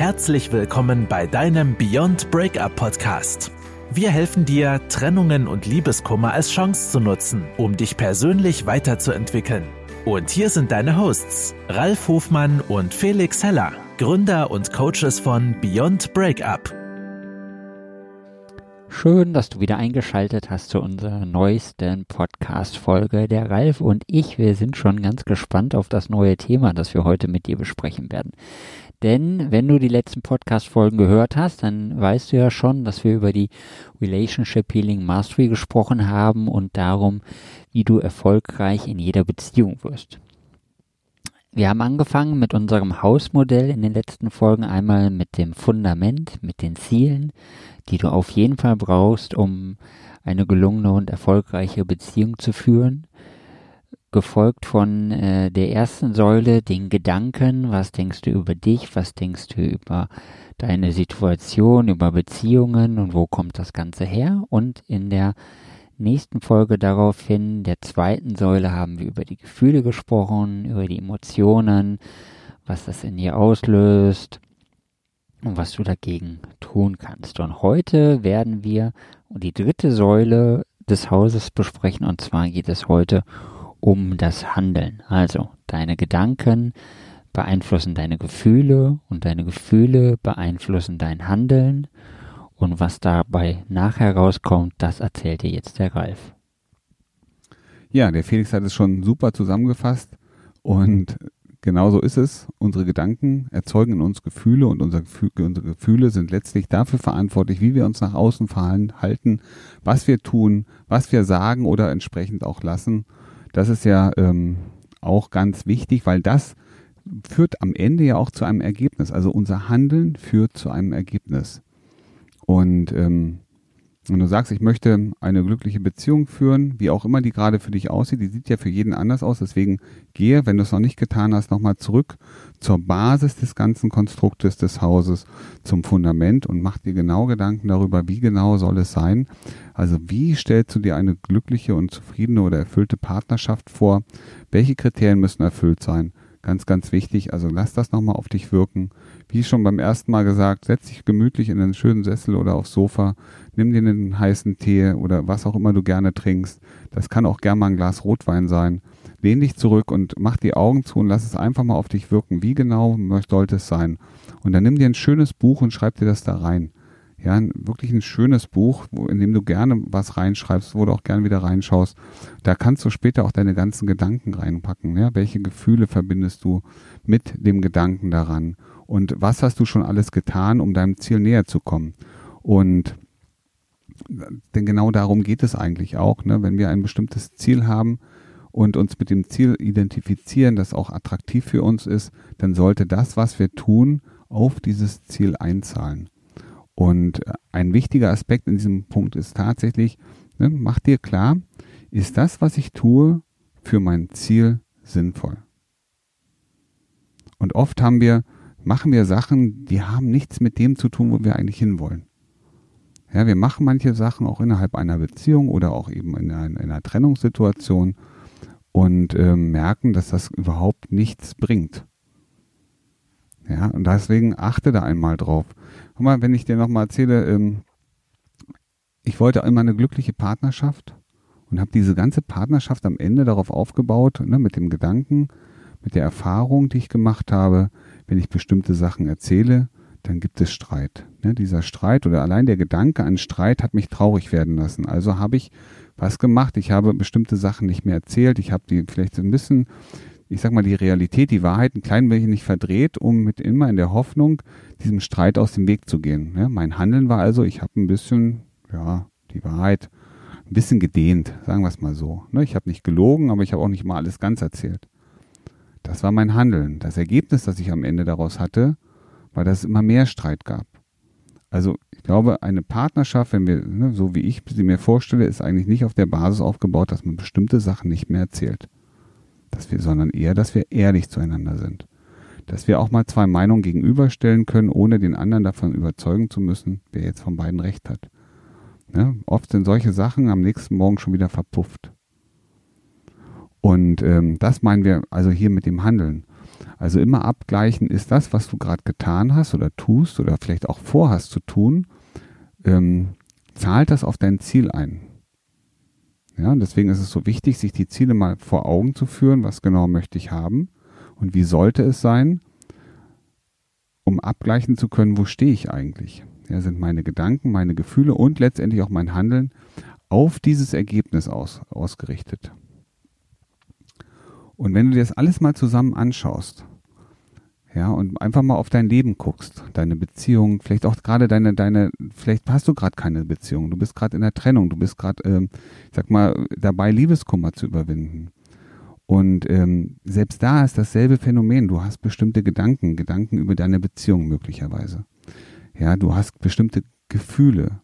Herzlich willkommen bei deinem Beyond Breakup Podcast. Wir helfen dir, Trennungen und Liebeskummer als Chance zu nutzen, um dich persönlich weiterzuentwickeln. Und hier sind deine Hosts, Ralf Hofmann und Felix Heller, Gründer und Coaches von Beyond Breakup. Schön, dass du wieder eingeschaltet hast zu unserer neuesten Podcast-Folge. Der Ralf und ich, wir sind schon ganz gespannt auf das neue Thema, das wir heute mit dir besprechen werden. Denn wenn du die letzten Podcast-Folgen gehört hast, dann weißt du ja schon, dass wir über die Relationship Healing Mastery gesprochen haben und darum, wie du erfolgreich in jeder Beziehung wirst. Wir haben angefangen mit unserem Hausmodell in den letzten Folgen einmal mit dem Fundament, mit den Zielen, die du auf jeden Fall brauchst, um eine gelungene und erfolgreiche Beziehung zu führen gefolgt von äh, der ersten Säule, den Gedanken, was denkst du über dich, was denkst du über deine Situation, über Beziehungen und wo kommt das Ganze her. Und in der nächsten Folge daraufhin, der zweiten Säule, haben wir über die Gefühle gesprochen, über die Emotionen, was das in dir auslöst und was du dagegen tun kannst. Und heute werden wir die dritte Säule des Hauses besprechen und zwar geht es heute um um das Handeln. Also deine Gedanken beeinflussen deine Gefühle und deine Gefühle beeinflussen dein Handeln. Und was dabei nachher rauskommt, das erzählt dir jetzt der Ralf. Ja, der Felix hat es schon super zusammengefasst und genauso ist es. Unsere Gedanken erzeugen in uns Gefühle und unsere, Gefühle sind letztlich dafür verantwortlich, wie wir uns nach außen verhalten, was wir tun, was wir sagen oder entsprechend auch lassen. Das ist ja ähm, auch ganz wichtig, weil das führt am Ende ja auch zu einem Ergebnis. Also unser Handeln führt zu einem Ergebnis. Und ähm, wenn du sagst, ich möchte eine glückliche Beziehung führen, wie auch immer die gerade für dich aussieht, die sieht ja für jeden anders aus. Deswegen gehe, wenn du es noch nicht getan hast, nochmal zurück zur Basis des ganzen Konstruktes des Hauses, zum Fundament und mach dir genau Gedanken darüber, wie genau soll es sein. Also wie stellst du dir eine glückliche und zufriedene oder erfüllte Partnerschaft vor? Welche Kriterien müssen erfüllt sein? Ganz, ganz wichtig. Also lass das nochmal auf dich wirken. Wie schon beim ersten Mal gesagt, setz dich gemütlich in einen schönen Sessel oder aufs Sofa, nimm dir einen heißen Tee oder was auch immer du gerne trinkst. Das kann auch gern mal ein Glas Rotwein sein. Lehn dich zurück und mach die Augen zu und lass es einfach mal auf dich wirken. Wie genau sollte es sein? Und dann nimm dir ein schönes Buch und schreib dir das da rein ja, wirklich ein schönes Buch, wo, in dem du gerne was reinschreibst, wo du auch gerne wieder reinschaust. Da kannst du später auch deine ganzen Gedanken reinpacken. Ja? Welche Gefühle verbindest du mit dem Gedanken daran? Und was hast du schon alles getan, um deinem Ziel näher zu kommen? Und denn genau darum geht es eigentlich auch, ne? wenn wir ein bestimmtes Ziel haben und uns mit dem Ziel identifizieren, das auch attraktiv für uns ist, dann sollte das, was wir tun, auf dieses Ziel einzahlen. Und ein wichtiger Aspekt in diesem Punkt ist tatsächlich, ne, mach dir klar, ist das, was ich tue, für mein Ziel sinnvoll? Und oft haben wir, machen wir Sachen, die haben nichts mit dem zu tun, wo wir eigentlich hinwollen. Ja, wir machen manche Sachen auch innerhalb einer Beziehung oder auch eben in einer, in einer Trennungssituation und äh, merken, dass das überhaupt nichts bringt. Ja, und deswegen achte da einmal drauf. Guck mal, wenn ich dir nochmal erzähle, ähm, ich wollte immer eine glückliche Partnerschaft und habe diese ganze Partnerschaft am Ende darauf aufgebaut, ne, mit dem Gedanken, mit der Erfahrung, die ich gemacht habe, wenn ich bestimmte Sachen erzähle, dann gibt es Streit. Ne, dieser Streit oder allein der Gedanke an Streit hat mich traurig werden lassen. Also habe ich was gemacht. Ich habe bestimmte Sachen nicht mehr erzählt. Ich habe die vielleicht ein bisschen ich sag mal, die Realität, die Wahrheit ein klein wenig verdreht, um mit immer in der Hoffnung, diesem Streit aus dem Weg zu gehen. Ja, mein Handeln war also, ich habe ein bisschen, ja, die Wahrheit ein bisschen gedehnt, sagen wir es mal so. Ne, ich habe nicht gelogen, aber ich habe auch nicht mal alles ganz erzählt. Das war mein Handeln. Das Ergebnis, das ich am Ende daraus hatte, war, dass es immer mehr Streit gab. Also ich glaube, eine Partnerschaft, wenn wir, ne, so wie ich sie mir vorstelle, ist eigentlich nicht auf der Basis aufgebaut, dass man bestimmte Sachen nicht mehr erzählt dass wir, sondern eher, dass wir ehrlich zueinander sind. Dass wir auch mal zwei Meinungen gegenüberstellen können, ohne den anderen davon überzeugen zu müssen, wer jetzt von beiden recht hat. Ne? Oft sind solche Sachen am nächsten Morgen schon wieder verpufft. Und ähm, das meinen wir also hier mit dem Handeln. Also immer abgleichen, ist das, was du gerade getan hast oder tust oder vielleicht auch vorhast zu tun, ähm, zahlt das auf dein Ziel ein? Ja, deswegen ist es so wichtig, sich die Ziele mal vor Augen zu führen, was genau möchte ich haben und wie sollte es sein, um abgleichen zu können, wo stehe ich eigentlich? Ja, sind meine Gedanken, meine Gefühle und letztendlich auch mein Handeln auf dieses Ergebnis aus, ausgerichtet. Und wenn du dir das alles mal zusammen anschaust, ja, und einfach mal auf dein Leben guckst, deine Beziehung, vielleicht auch gerade deine, deine, vielleicht hast du gerade keine Beziehung, du bist gerade in der Trennung, du bist gerade, ähm, sag mal, dabei, Liebeskummer zu überwinden. Und ähm, selbst da ist dasselbe Phänomen. Du hast bestimmte Gedanken, Gedanken über deine Beziehung möglicherweise. Ja, du hast bestimmte Gefühle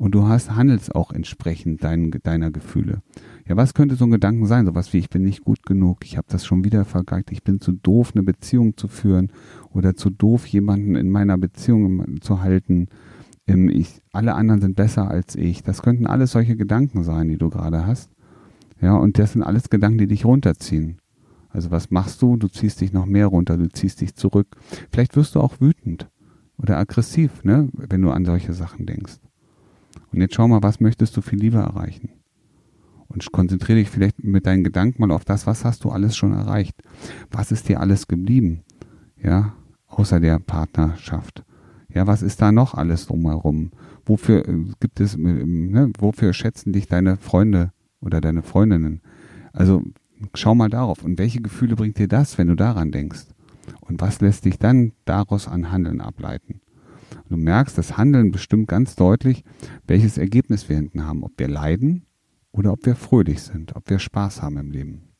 und du hast handelst auch entsprechend dein, deiner Gefühle. Ja, was könnte so ein Gedanken sein? Sowas wie, ich bin nicht gut genug, ich habe das schon wieder vergeigt, ich bin zu doof, eine Beziehung zu führen oder zu doof, jemanden in meiner Beziehung zu halten. Ähm, ich, alle anderen sind besser als ich. Das könnten alles solche Gedanken sein, die du gerade hast. Ja, und das sind alles Gedanken, die dich runterziehen. Also was machst du? Du ziehst dich noch mehr runter, du ziehst dich zurück. Vielleicht wirst du auch wütend oder aggressiv, ne, wenn du an solche Sachen denkst. Und jetzt schau mal, was möchtest du viel lieber erreichen? Und konzentriere dich vielleicht mit deinen Gedanken mal auf das, was hast du alles schon erreicht? Was ist dir alles geblieben? Ja, außer der Partnerschaft. Ja, was ist da noch alles drumherum? Wofür äh, gibt es, äh, ne, wofür schätzen dich deine Freunde oder deine Freundinnen? Also schau mal darauf. Und welche Gefühle bringt dir das, wenn du daran denkst? Und was lässt dich dann daraus an Handeln ableiten? Du merkst, das Handeln bestimmt ganz deutlich, welches Ergebnis wir hinten haben, ob wir leiden oder ob wir fröhlich sind, ob wir Spaß haben im Leben.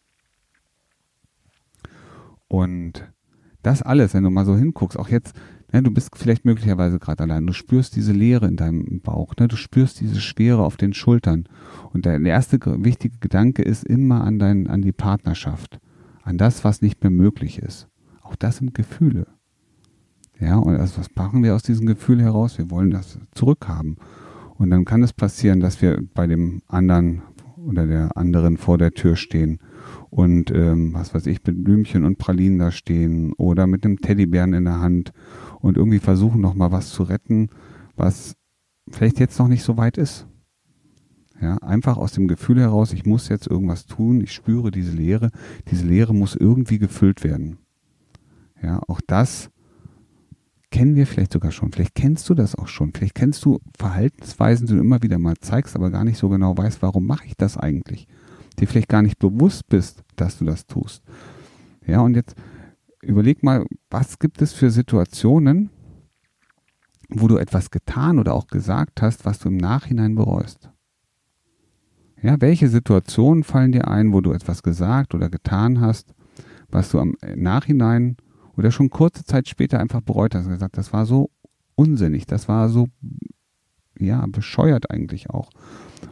Und das alles, wenn du mal so hinguckst, auch jetzt, ne, du bist vielleicht möglicherweise gerade allein, du spürst diese Leere in deinem Bauch, ne, du spürst diese Schwere auf den Schultern. Und der erste wichtige Gedanke ist immer an, dein, an die Partnerschaft, an das, was nicht mehr möglich ist. Auch das sind Gefühle. Ja, und also was machen wir aus diesem Gefühl heraus? Wir wollen das zurückhaben. Und dann kann es passieren, dass wir bei dem anderen oder der anderen vor der Tür stehen und ähm, was weiß ich, mit Blümchen und Pralinen da stehen oder mit einem Teddybären in der Hand und irgendwie versuchen noch mal was zu retten, was vielleicht jetzt noch nicht so weit ist. Ja, einfach aus dem Gefühl heraus, ich muss jetzt irgendwas tun, ich spüre diese Leere, diese Leere muss irgendwie gefüllt werden. Ja, auch das kennen wir vielleicht sogar schon. Vielleicht kennst du das auch schon. Vielleicht kennst du Verhaltensweisen, die du immer wieder mal zeigst, aber gar nicht so genau weißt, warum mache ich das eigentlich. Dir vielleicht gar nicht bewusst bist, dass du das tust. Ja, und jetzt überleg mal, was gibt es für Situationen, wo du etwas getan oder auch gesagt hast, was du im Nachhinein bereust. Ja, welche Situationen fallen dir ein, wo du etwas gesagt oder getan hast, was du am Nachhinein oder schon kurze Zeit später einfach bereut hast und gesagt, das war so unsinnig, das war so, ja, bescheuert eigentlich auch.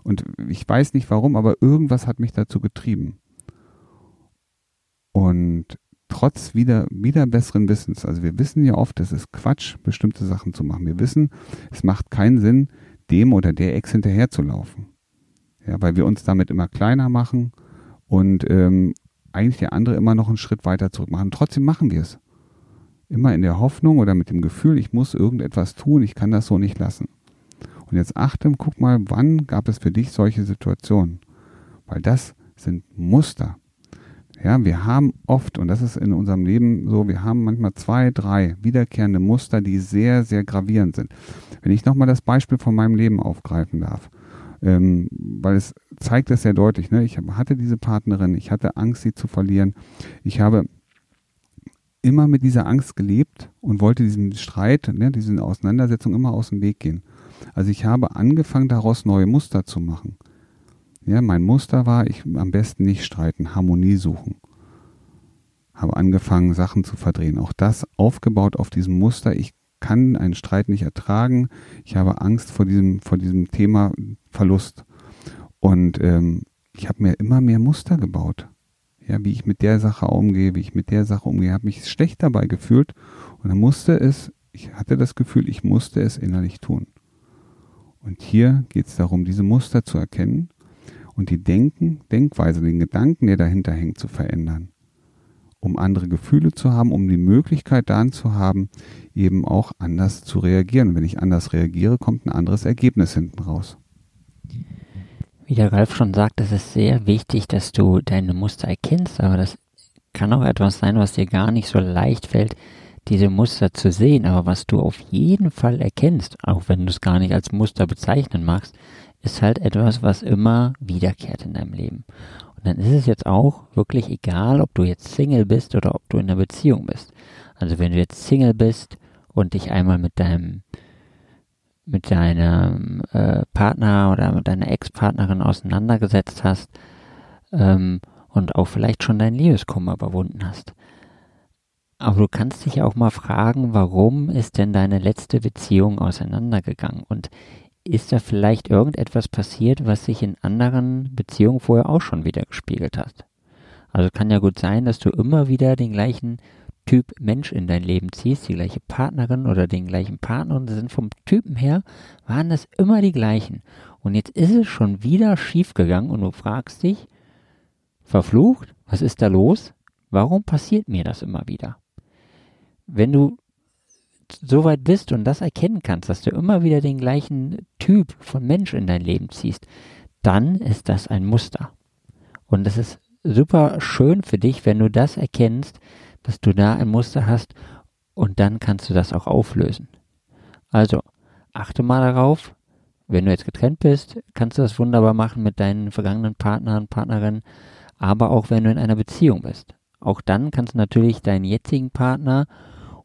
Und ich weiß nicht warum, aber irgendwas hat mich dazu getrieben. Und trotz wieder, wieder besseren Wissens, also wir wissen ja oft, es ist Quatsch, bestimmte Sachen zu machen. Wir wissen, es macht keinen Sinn, dem oder der Ex hinterherzulaufen. Ja, weil wir uns damit immer kleiner machen und ähm, eigentlich der andere immer noch einen Schritt weiter zurück machen. Trotzdem machen wir es. Immer in der Hoffnung oder mit dem Gefühl, ich muss irgendetwas tun, ich kann das so nicht lassen. Und jetzt achte, guck mal, wann gab es für dich solche Situationen? Weil das sind Muster. Ja, wir haben oft, und das ist in unserem Leben so, wir haben manchmal zwei, drei wiederkehrende Muster, die sehr, sehr gravierend sind. Wenn ich nochmal das Beispiel von meinem Leben aufgreifen darf, ähm, weil es zeigt es sehr deutlich, ne? ich hatte diese Partnerin, ich hatte Angst, sie zu verlieren, ich habe immer mit dieser Angst gelebt und wollte diesen Streit, ne, diese Auseinandersetzung immer aus dem Weg gehen. Also ich habe angefangen, daraus neue Muster zu machen. Ja, mein Muster war, ich am besten nicht streiten, Harmonie suchen. Habe angefangen, Sachen zu verdrehen. Auch das aufgebaut auf diesem Muster. Ich kann einen Streit nicht ertragen. Ich habe Angst vor diesem, vor diesem Thema Verlust. Und ähm, ich habe mir immer mehr Muster gebaut ja, wie ich mit der Sache umgehe, wie ich mit der Sache umgehe, habe mich schlecht dabei gefühlt und dann musste es, ich hatte das Gefühl, ich musste es innerlich tun. Und hier geht es darum, diese Muster zu erkennen und die Denken, Denkweise, den Gedanken, der dahinter hängt, zu verändern. um andere Gefühle zu haben, um die Möglichkeit dann zu haben, eben auch anders zu reagieren. Wenn ich anders reagiere, kommt ein anderes Ergebnis hinten raus. Wie der Ralf schon sagt, es ist sehr wichtig, dass du deine Muster erkennst, aber das kann auch etwas sein, was dir gar nicht so leicht fällt, diese Muster zu sehen. Aber was du auf jeden Fall erkennst, auch wenn du es gar nicht als Muster bezeichnen magst, ist halt etwas, was immer wiederkehrt in deinem Leben. Und dann ist es jetzt auch wirklich egal, ob du jetzt Single bist oder ob du in einer Beziehung bist. Also wenn du jetzt Single bist und dich einmal mit deinem mit deinem äh, Partner oder mit deiner Ex-Partnerin auseinandergesetzt hast ähm, und auch vielleicht schon dein Liebeskummer überwunden hast. Aber du kannst dich auch mal fragen, warum ist denn deine letzte Beziehung auseinandergegangen? Und ist da vielleicht irgendetwas passiert, was sich in anderen Beziehungen vorher auch schon wieder gespiegelt hat? Also kann ja gut sein, dass du immer wieder den gleichen Typ Mensch in dein Leben ziehst, die gleiche Partnerin oder den gleichen Partner und sind vom Typen her, waren das immer die gleichen. Und jetzt ist es schon wieder schief gegangen und du fragst dich, verflucht, was ist da los? Warum passiert mir das immer wieder? Wenn du so weit bist und das erkennen kannst, dass du immer wieder den gleichen Typ von Mensch in dein Leben ziehst, dann ist das ein Muster. Und es ist super schön für dich, wenn du das erkennst, dass du da ein Muster hast und dann kannst du das auch auflösen. Also, achte mal darauf, wenn du jetzt getrennt bist, kannst du das wunderbar machen mit deinen vergangenen Partnern, Partnerinnen, aber auch wenn du in einer Beziehung bist. Auch dann kannst du natürlich deinen jetzigen Partner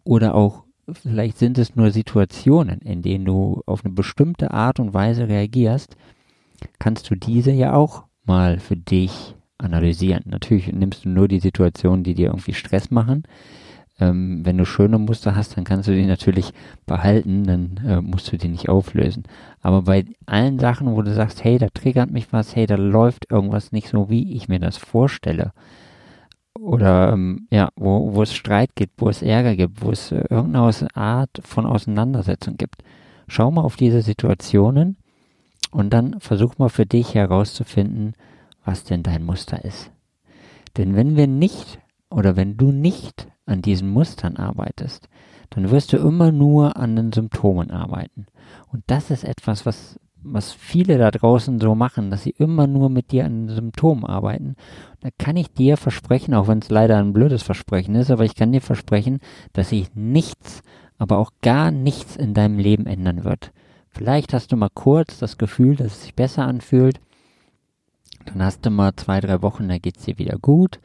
oder auch vielleicht sind es nur Situationen, in denen du auf eine bestimmte Art und Weise reagierst, kannst du diese ja auch mal für dich analysieren. Natürlich nimmst du nur die Situationen, die dir irgendwie Stress machen. Ähm, wenn du schöne Muster hast, dann kannst du die natürlich behalten, dann äh, musst du die nicht auflösen. Aber bei allen Sachen, wo du sagst, hey, da triggert mich was, hey, da läuft irgendwas nicht so, wie ich mir das vorstelle, oder ähm, ja, wo, wo es Streit gibt, wo es Ärger gibt, wo es äh, irgendeine Art von Auseinandersetzung gibt. Schau mal auf diese Situationen und dann versuch mal für dich herauszufinden, was denn dein Muster ist. Denn wenn wir nicht oder wenn du nicht an diesen Mustern arbeitest, dann wirst du immer nur an den Symptomen arbeiten. Und das ist etwas, was was viele da draußen so machen, dass sie immer nur mit dir an Symptomen arbeiten. Da kann ich dir versprechen, auch wenn es leider ein blödes Versprechen ist, aber ich kann dir versprechen, dass sich nichts, aber auch gar nichts in deinem Leben ändern wird. Vielleicht hast du mal kurz das Gefühl, dass es sich besser anfühlt. Dann hast du mal zwei, drei Wochen, da geht's dir wieder gut.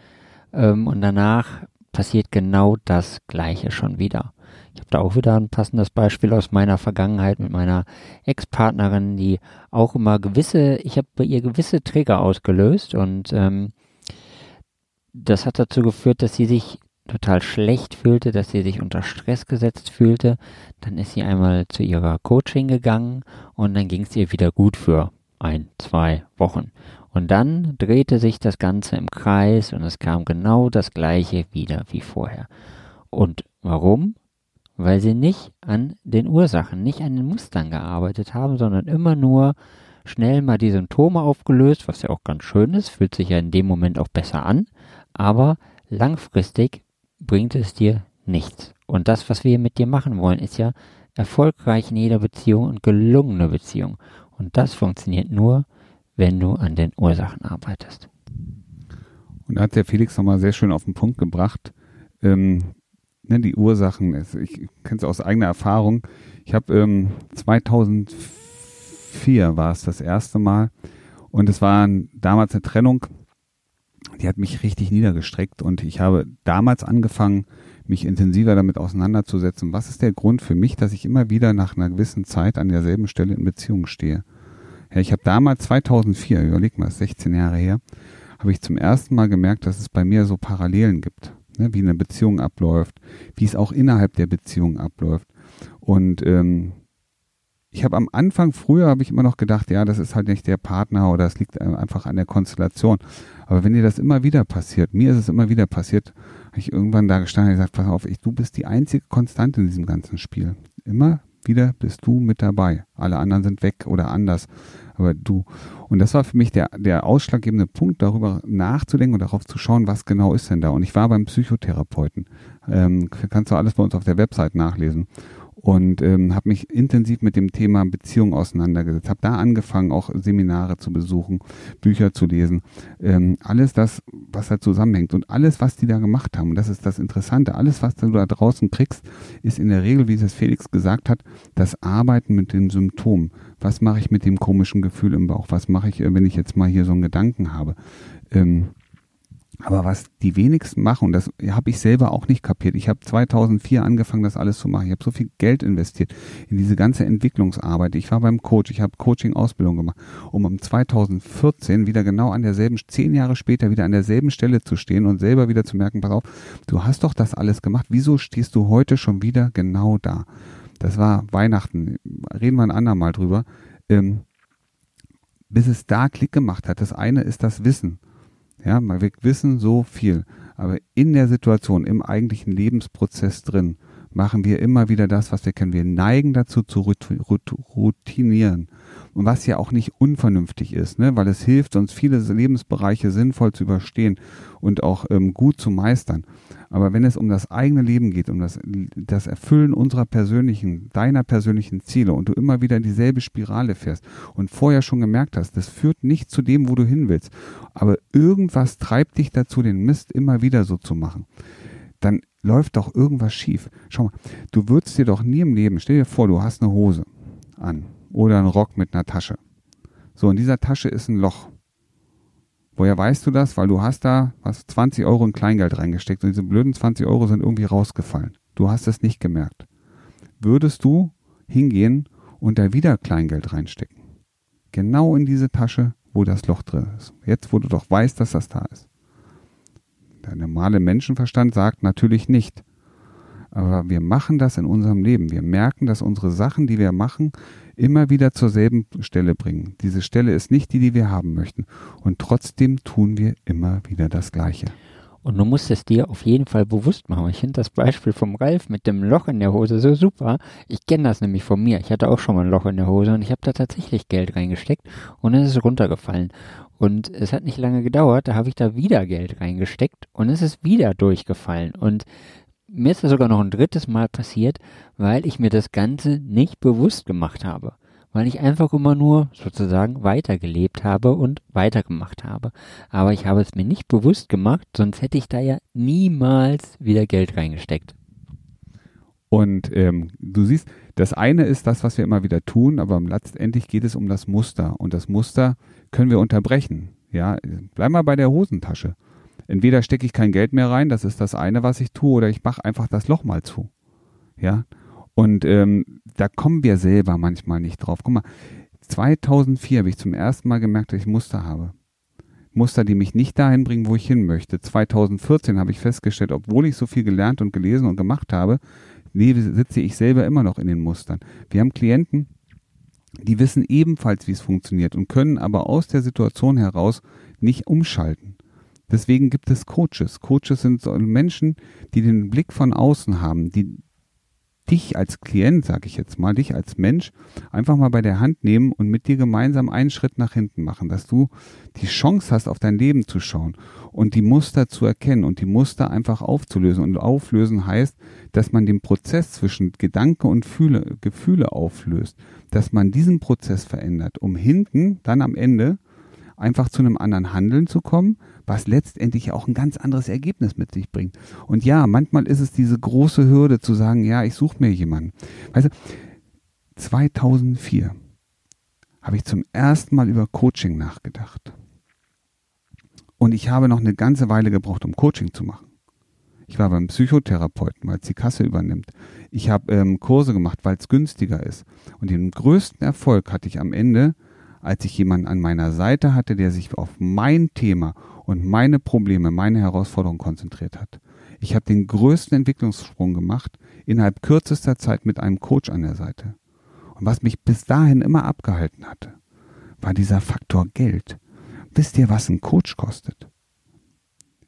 Ähm, und danach passiert genau das Gleiche schon wieder. Ich habe da auch wieder ein passendes Beispiel aus meiner Vergangenheit mit meiner Ex-Partnerin, die auch immer gewisse, ich habe bei ihr gewisse Trigger ausgelöst und ähm, das hat dazu geführt, dass sie sich total schlecht fühlte, dass sie sich unter Stress gesetzt fühlte. Dann ist sie einmal zu ihrer Coaching gegangen und dann ging es ihr wieder gut für ein, zwei Wochen. Und dann drehte sich das Ganze im Kreis und es kam genau das gleiche wieder wie vorher. Und warum? weil sie nicht an den Ursachen, nicht an den Mustern gearbeitet haben, sondern immer nur schnell mal die Symptome aufgelöst, was ja auch ganz schön ist, fühlt sich ja in dem Moment auch besser an, aber langfristig bringt es dir nichts. Und das, was wir mit dir machen wollen, ist ja erfolgreich in jeder Beziehung und gelungene Beziehung. Und das funktioniert nur, wenn du an den Ursachen arbeitest. Und da hat der Felix nochmal sehr schön auf den Punkt gebracht, ähm, ne, die Ursachen, ich kenne es aus eigener Erfahrung. Ich habe ähm, 2004 war es das erste Mal und es war damals eine Trennung, die hat mich richtig niedergestreckt und ich habe damals angefangen, mich intensiver damit auseinanderzusetzen. Was ist der Grund für mich, dass ich immer wieder nach einer gewissen Zeit an derselben Stelle in Beziehung stehe? Ja, ich habe damals 2004, überleg mal, 16 Jahre her, habe ich zum ersten Mal gemerkt, dass es bei mir so Parallelen gibt ne, wie eine Beziehung abläuft, wie es auch innerhalb der Beziehung abläuft. Und ähm, ich habe am Anfang, früher habe ich immer noch gedacht, ja, das ist halt nicht der Partner oder es liegt einfach an der Konstellation. Aber wenn dir das immer wieder passiert, mir ist es immer wieder passiert, habe ich irgendwann da gestanden und gesagt, pass auf, ich, du bist die einzige Konstante in diesem ganzen Spiel. Immer wieder bist du mit dabei. Alle anderen sind weg oder anders. Aber du. Und das war für mich der, der ausschlaggebende Punkt, darüber nachzudenken und darauf zu schauen, was genau ist denn da. Und ich war beim Psychotherapeuten. Ähm, kannst du alles bei uns auf der Website nachlesen und ähm, habe mich intensiv mit dem Thema Beziehung auseinandergesetzt. Habe da angefangen, auch Seminare zu besuchen, Bücher zu lesen, ähm, alles das, was da zusammenhängt und alles, was die da gemacht haben. Und das ist das Interessante. Alles, was du da draußen kriegst, ist in der Regel, wie es Felix gesagt hat, das Arbeiten mit den Symptomen. Was mache ich mit dem komischen Gefühl im Bauch? Was mache ich, äh, wenn ich jetzt mal hier so einen Gedanken habe? Ähm, aber was die wenigsten machen, das habe ich selber auch nicht kapiert. Ich habe 2004 angefangen, das alles zu machen. Ich habe so viel Geld investiert in diese ganze Entwicklungsarbeit. Ich war beim Coach, ich habe Coaching-Ausbildung gemacht, um um 2014 wieder genau an derselben, zehn Jahre später wieder an derselben Stelle zu stehen und selber wieder zu merken, pass auf, du hast doch das alles gemacht. Wieso stehst du heute schon wieder genau da? Das war Weihnachten. Reden wir ein andermal drüber. Ähm, bis es da Klick gemacht hat. Das eine ist das Wissen. Ja, wir wissen so viel. Aber in der Situation, im eigentlichen Lebensprozess drin, machen wir immer wieder das, was wir kennen. Wir neigen dazu zu routinieren. Und was ja auch nicht unvernünftig ist, ne? weil es hilft uns, viele Lebensbereiche sinnvoll zu überstehen und auch ähm, gut zu meistern. Aber wenn es um das eigene Leben geht, um das, das Erfüllen unserer persönlichen, deiner persönlichen Ziele und du immer wieder in dieselbe Spirale fährst und vorher schon gemerkt hast, das führt nicht zu dem, wo du hin willst, aber irgendwas treibt dich dazu, den Mist immer wieder so zu machen, dann läuft doch irgendwas schief. Schau mal, du würdest dir doch nie im Leben, stell dir vor, du hast eine Hose an oder einen Rock mit einer Tasche. So, in dieser Tasche ist ein Loch. Woher weißt du das? Weil du hast da was 20 Euro in Kleingeld reingesteckt und diese blöden 20 Euro sind irgendwie rausgefallen. Du hast es nicht gemerkt. Würdest du hingehen und da wieder Kleingeld reinstecken? Genau in diese Tasche, wo das Loch drin ist. Jetzt, wo du doch weißt, dass das da ist. Der normale Menschenverstand sagt natürlich nicht. Aber wir machen das in unserem Leben. Wir merken, dass unsere Sachen, die wir machen, immer wieder zur selben Stelle bringen. Diese Stelle ist nicht die, die wir haben möchten. Und trotzdem tun wir immer wieder das Gleiche. Und du musst es dir auf jeden Fall bewusst machen. Ich finde das Beispiel vom Ralf mit dem Loch in der Hose so super. Ich kenne das nämlich von mir. Ich hatte auch schon mal ein Loch in der Hose und ich habe da tatsächlich Geld reingesteckt und es ist runtergefallen. Und es hat nicht lange gedauert, da habe ich da wieder Geld reingesteckt und es ist wieder durchgefallen. Und mir ist das sogar noch ein drittes Mal passiert, weil ich mir das Ganze nicht bewusst gemacht habe. Weil ich einfach immer nur sozusagen weitergelebt habe und weitergemacht habe. Aber ich habe es mir nicht bewusst gemacht, sonst hätte ich da ja niemals wieder Geld reingesteckt. Und ähm, du siehst, das eine ist das, was wir immer wieder tun, aber letztendlich geht es um das Muster. Und das Muster können wir unterbrechen. Ja, bleib mal bei der Hosentasche. Entweder stecke ich kein Geld mehr rein, das ist das eine, was ich tue, oder ich mache einfach das Loch mal zu. Ja. Und ähm, da kommen wir selber manchmal nicht drauf. Guck mal, 2004 habe ich zum ersten Mal gemerkt, dass ich Muster habe. Muster, die mich nicht dahin bringen, wo ich hin möchte. 2014 habe ich festgestellt, obwohl ich so viel gelernt und gelesen und gemacht habe, sitze ich selber immer noch in den Mustern. Wir haben Klienten, die wissen ebenfalls, wie es funktioniert und können aber aus der Situation heraus nicht umschalten. Deswegen gibt es Coaches. Coaches sind so Menschen, die den Blick von außen haben, die dich als Klient, sage ich jetzt mal, dich als Mensch einfach mal bei der Hand nehmen und mit dir gemeinsam einen Schritt nach hinten machen, dass du die Chance hast, auf dein Leben zu schauen und die Muster zu erkennen und die Muster einfach aufzulösen. Und auflösen heißt, dass man den Prozess zwischen Gedanke und Fühle, Gefühle auflöst, dass man diesen Prozess verändert, um hinten dann am Ende einfach zu einem anderen Handeln zu kommen, was letztendlich auch ein ganz anderes Ergebnis mit sich bringt. Und ja, manchmal ist es diese große Hürde zu sagen, ja, ich suche mir jemanden. Weißt du, 2004 habe ich zum ersten Mal über Coaching nachgedacht. Und ich habe noch eine ganze Weile gebraucht, um Coaching zu machen. Ich war beim Psychotherapeuten, weil es die Kasse übernimmt. Ich habe ähm, Kurse gemacht, weil es günstiger ist. Und den größten Erfolg hatte ich am Ende, als ich jemanden an meiner Seite hatte, der sich auf mein Thema und meine Probleme, meine Herausforderungen konzentriert hat. Ich habe den größten Entwicklungssprung gemacht innerhalb kürzester Zeit mit einem Coach an der Seite. Und was mich bis dahin immer abgehalten hatte, war dieser Faktor Geld. Wisst ihr, was ein Coach kostet?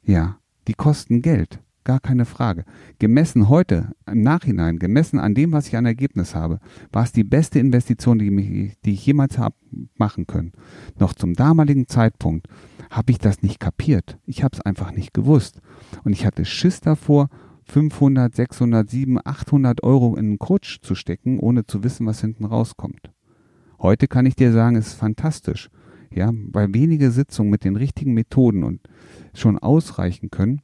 Ja, die kosten Geld. Gar keine Frage. Gemessen heute, im Nachhinein, gemessen an dem, was ich an Ergebnis habe, war es die beste Investition, die, mich, die ich jemals habe machen können. Noch zum damaligen Zeitpunkt habe ich das nicht kapiert. Ich habe es einfach nicht gewusst. Und ich hatte Schiss davor, 500, 600, 700, 800 Euro in einen Coach zu stecken, ohne zu wissen, was hinten rauskommt. Heute kann ich dir sagen, es ist fantastisch. Ja, weil wenige Sitzungen mit den richtigen Methoden und schon ausreichen können,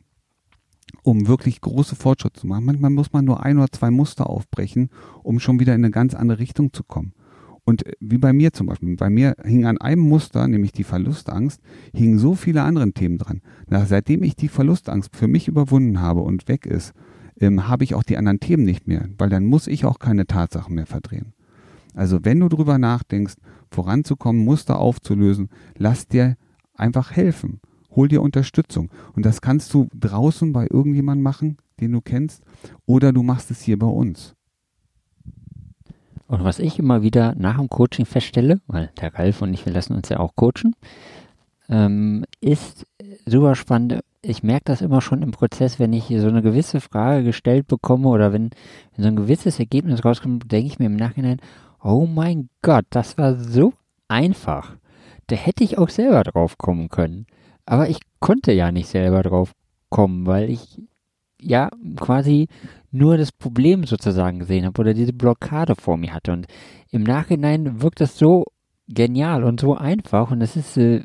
um wirklich große Fortschritte zu machen. Manchmal muss man nur ein oder zwei Muster aufbrechen, um schon wieder in eine ganz andere Richtung zu kommen. Und äh, wie bei mir zum Beispiel, bei mir hing an einem Muster, nämlich die Verlustangst, hingen so viele andere Themen dran. Na, seitdem ich die Verlustangst für mich überwunden habe und weg ist, ähm, habe ich auch die anderen Themen nicht mehr, weil dann muss ich auch keine Tatsachen mehr verdrehen. Also wenn du drüber nachdenkst, voranzukommen, Muster aufzulösen, lass dir einfach helfen hol dir Unterstützung. Und das kannst du draußen bei irgendjemandem machen, den du kennst, oder du machst es hier bei uns. Und was ich immer wieder nach dem Coaching feststelle, weil der Ralf und ich, wir lassen uns ja auch coachen, ähm, ist super spannend. Ich merke das immer schon im Prozess, wenn ich so eine gewisse Frage gestellt bekomme oder wenn, wenn so ein gewisses Ergebnis rauskommt, denke ich mir im Nachhinein, oh mein Gott, das war so einfach. Da hätte ich auch selber drauf kommen können. Aber ich konnte ja nicht selber drauf kommen, weil ich ja quasi nur das Problem sozusagen gesehen habe oder diese Blockade vor mir hatte. Und im Nachhinein wirkt das so genial und so einfach und das ist, äh,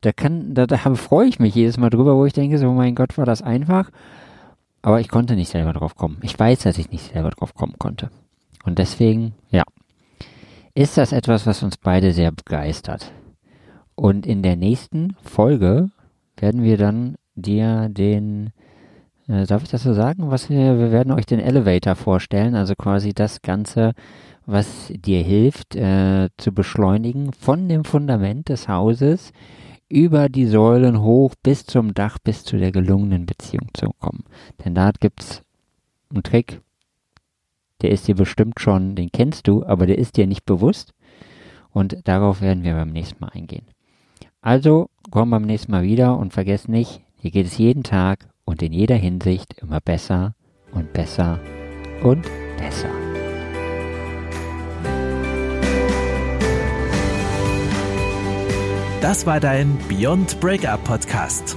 da kann, da, da freue ich mich jedes Mal drüber, wo ich denke, so, oh mein Gott, war das einfach. Aber ich konnte nicht selber drauf kommen. Ich weiß, dass ich nicht selber drauf kommen konnte. Und deswegen, ja, ist das etwas, was uns beide sehr begeistert. Und in der nächsten Folge werden wir dann dir den, äh, darf ich das so sagen? Was wir, wir werden euch den Elevator vorstellen, also quasi das Ganze, was dir hilft, äh, zu beschleunigen von dem Fundament des Hauses über die Säulen hoch bis zum Dach, bis zu der gelungenen Beziehung zu kommen. Denn da gibt's einen Trick, der ist dir bestimmt schon, den kennst du, aber der ist dir nicht bewusst. Und darauf werden wir beim nächsten Mal eingehen. Also komm beim nächsten Mal wieder und vergesst nicht, hier geht es jeden Tag und in jeder Hinsicht immer besser und besser und besser. Das war dein Beyond Breakup Podcast